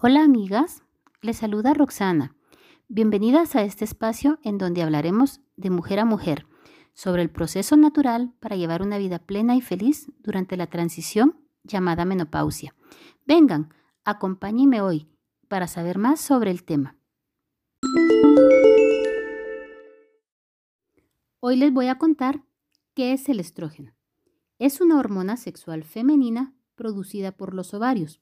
Hola amigas, les saluda Roxana. Bienvenidas a este espacio en donde hablaremos de mujer a mujer, sobre el proceso natural para llevar una vida plena y feliz durante la transición llamada menopausia. Vengan, acompáñenme hoy para saber más sobre el tema. Hoy les voy a contar qué es el estrógeno. Es una hormona sexual femenina producida por los ovarios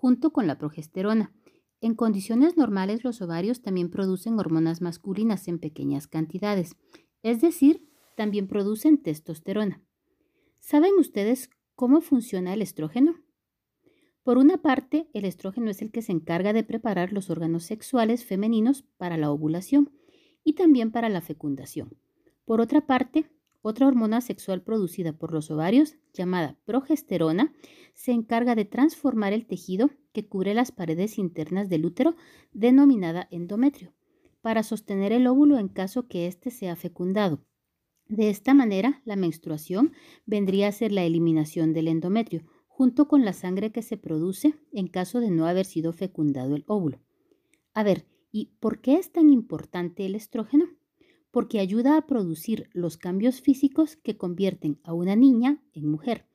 junto con la progesterona. En condiciones normales los ovarios también producen hormonas masculinas en pequeñas cantidades, es decir, también producen testosterona. ¿Saben ustedes cómo funciona el estrógeno? Por una parte, el estrógeno es el que se encarga de preparar los órganos sexuales femeninos para la ovulación y también para la fecundación. Por otra parte, otra hormona sexual producida por los ovarios, llamada progesterona, se encarga de transformar el tejido que cubre las paredes internas del útero, denominada endometrio, para sostener el óvulo en caso que éste sea fecundado. De esta manera, la menstruación vendría a ser la eliminación del endometrio, junto con la sangre que se produce en caso de no haber sido fecundado el óvulo. A ver, ¿y por qué es tan importante el estrógeno? Porque ayuda a producir los cambios físicos que convierten a una niña en mujer.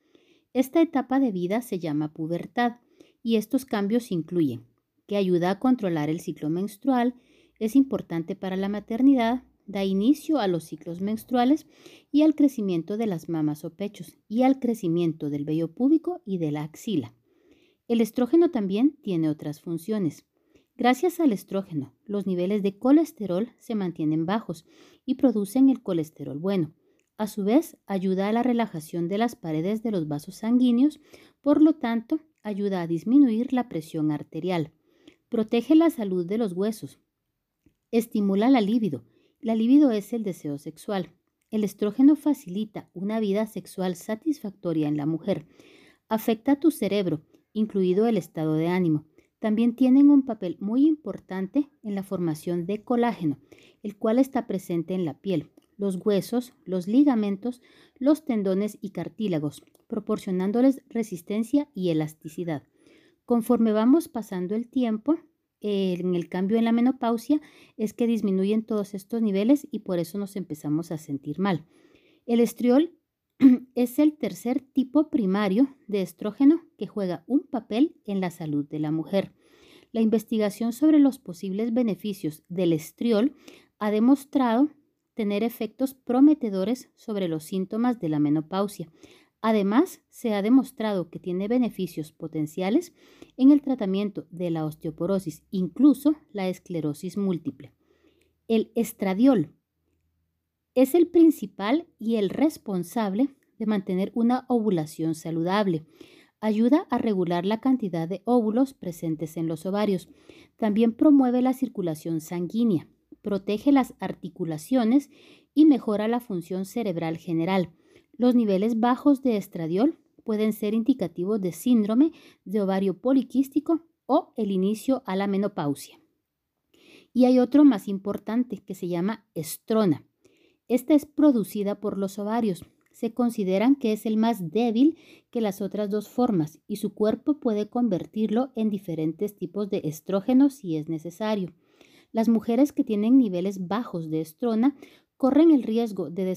Esta etapa de vida se llama pubertad y estos cambios incluyen que ayuda a controlar el ciclo menstrual, es importante para la maternidad, da inicio a los ciclos menstruales y al crecimiento de las mamas o pechos y al crecimiento del vello púbico y de la axila. El estrógeno también tiene otras funciones. Gracias al estrógeno, los niveles de colesterol se mantienen bajos y producen el colesterol bueno. A su vez, ayuda a la relajación de las paredes de los vasos sanguíneos, por lo tanto, ayuda a disminuir la presión arterial. Protege la salud de los huesos. Estimula la libido. La libido es el deseo sexual. El estrógeno facilita una vida sexual satisfactoria en la mujer. Afecta tu cerebro, incluido el estado de ánimo también tienen un papel muy importante en la formación de colágeno, el cual está presente en la piel, los huesos, los ligamentos, los tendones y cartílagos, proporcionándoles resistencia y elasticidad. Conforme vamos pasando el tiempo, en el cambio en la menopausia es que disminuyen todos estos niveles y por eso nos empezamos a sentir mal. El estriol es el tercer tipo primario de estrógeno que juega un papel en la salud de la mujer. La investigación sobre los posibles beneficios del estriol ha demostrado tener efectos prometedores sobre los síntomas de la menopausia. Además, se ha demostrado que tiene beneficios potenciales en el tratamiento de la osteoporosis, incluso la esclerosis múltiple. El estradiol es el principal y el responsable de mantener una ovulación saludable. Ayuda a regular la cantidad de óvulos presentes en los ovarios. También promueve la circulación sanguínea, protege las articulaciones y mejora la función cerebral general. Los niveles bajos de estradiol pueden ser indicativos de síndrome de ovario poliquístico o el inicio a la menopausia. Y hay otro más importante que se llama estrona. Esta es producida por los ovarios. Se consideran que es el más débil que las otras dos formas y su cuerpo puede convertirlo en diferentes tipos de estrógeno si es necesario. Las mujeres que tienen niveles bajos de estrona corren el riesgo de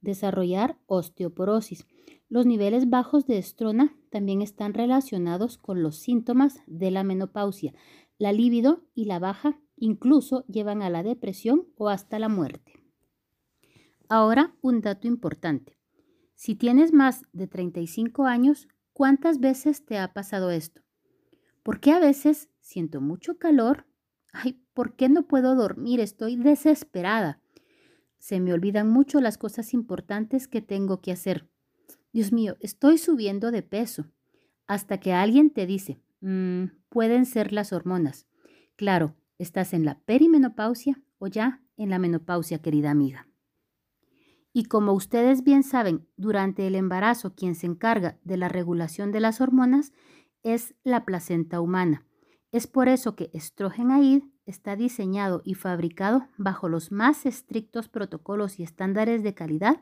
desarrollar osteoporosis. Los niveles bajos de estrona también están relacionados con los síntomas de la menopausia. La libido y la baja incluso llevan a la depresión o hasta la muerte. Ahora, un dato importante. Si tienes más de 35 años, ¿cuántas veces te ha pasado esto? ¿Por qué a veces siento mucho calor? Ay, ¿por qué no puedo dormir? Estoy desesperada. Se me olvidan mucho las cosas importantes que tengo que hacer. Dios mío, estoy subiendo de peso. Hasta que alguien te dice, mm, pueden ser las hormonas. Claro, estás en la perimenopausia o ya en la menopausia, querida amiga. Y como ustedes bien saben, durante el embarazo quien se encarga de la regulación de las hormonas es la placenta humana. Es por eso que Estrogenaid está diseñado y fabricado bajo los más estrictos protocolos y estándares de calidad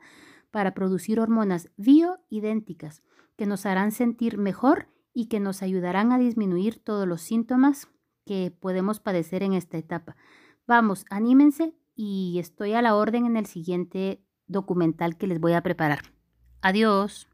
para producir hormonas bioidénticas que nos harán sentir mejor y que nos ayudarán a disminuir todos los síntomas que podemos padecer en esta etapa. Vamos, anímense y estoy a la orden en el siguiente documental que les voy a preparar. Adiós.